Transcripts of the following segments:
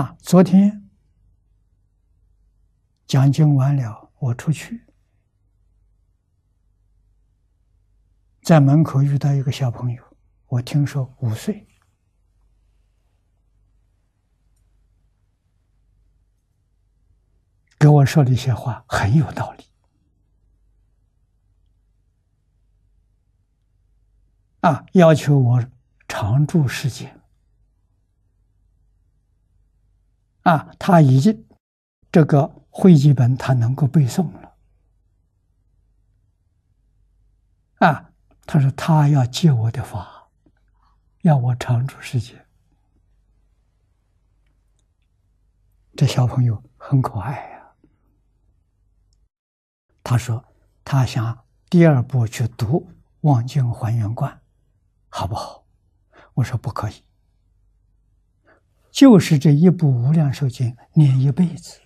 啊，昨天讲经完了，我出去，在门口遇到一个小朋友，我听说五岁，给我说了一些话，很有道理。啊，要求我常住世间。啊，他已经这个会集本他能够背诵了。啊，他说他要借我的法，要我常住世界。这小朋友很可爱呀。他说他想第二步去读《望经还原观》，好不好？我说不可以。就是这一部《无量寿经》念一辈子，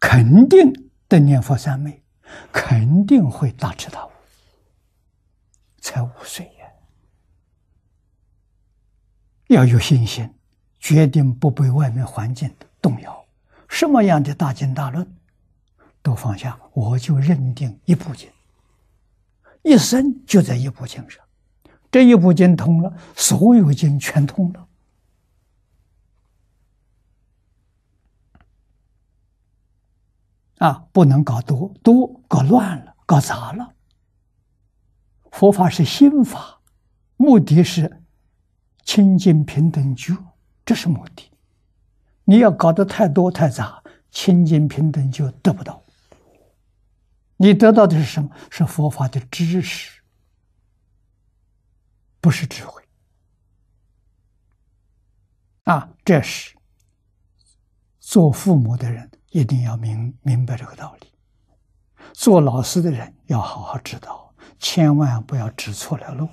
肯定的念佛三昧，肯定会大彻大悟。才五岁呀，要有信心，决定不被外面环境动摇。什么样的大经大论都放下，我就认定一部经，一生就在一部经上。这一部经通了，所有经全通了。啊，不能搞多，多搞乱了，搞杂了。佛法是心法，目的是清净平等觉，这是目的。你要搞得太多太杂，清净平等就得不到。你得到的是什么？是佛法的知识。不是智慧啊！这是做父母的人一定要明明白这个道理。做老师的人要好好指导，千万不要指错了路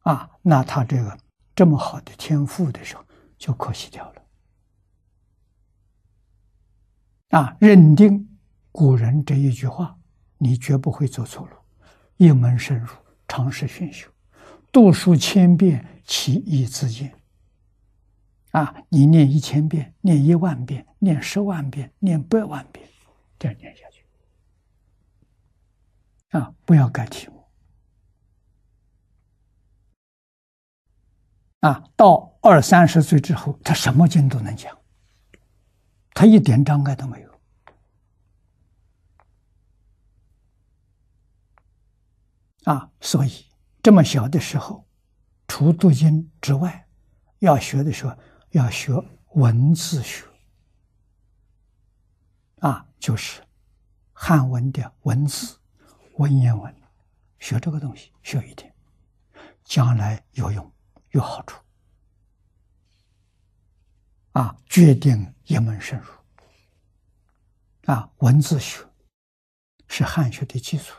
啊！那他这个这么好的天赋的时候就可惜掉了啊！认定古人这一句话，你绝不会走错路。一门深入，尝试熏修。读书千遍，其义自见。啊，你念一千遍，念一万遍，念十万遍，念百万遍，这样念下去。啊，不要改题目。啊，到二三十岁之后，他什么经都能讲，他一点障碍都没有。啊，所以。这么小的时候，除读经之外，要学的时候要学文字学，啊，就是汉文的文字、文言文，学这个东西学一点，将来有用有好处，啊，决定一门深入，啊，文字学是汉学的基础。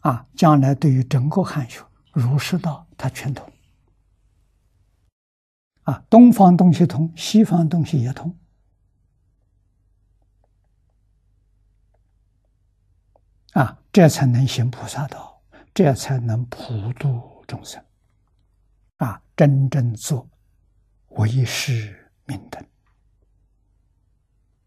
啊，将来对于整个汉学、儒释道，它全通。啊，东方东西通，西方东西也通。啊，这才能行菩萨道，这才能普度众生。啊，真正做唯识明灯。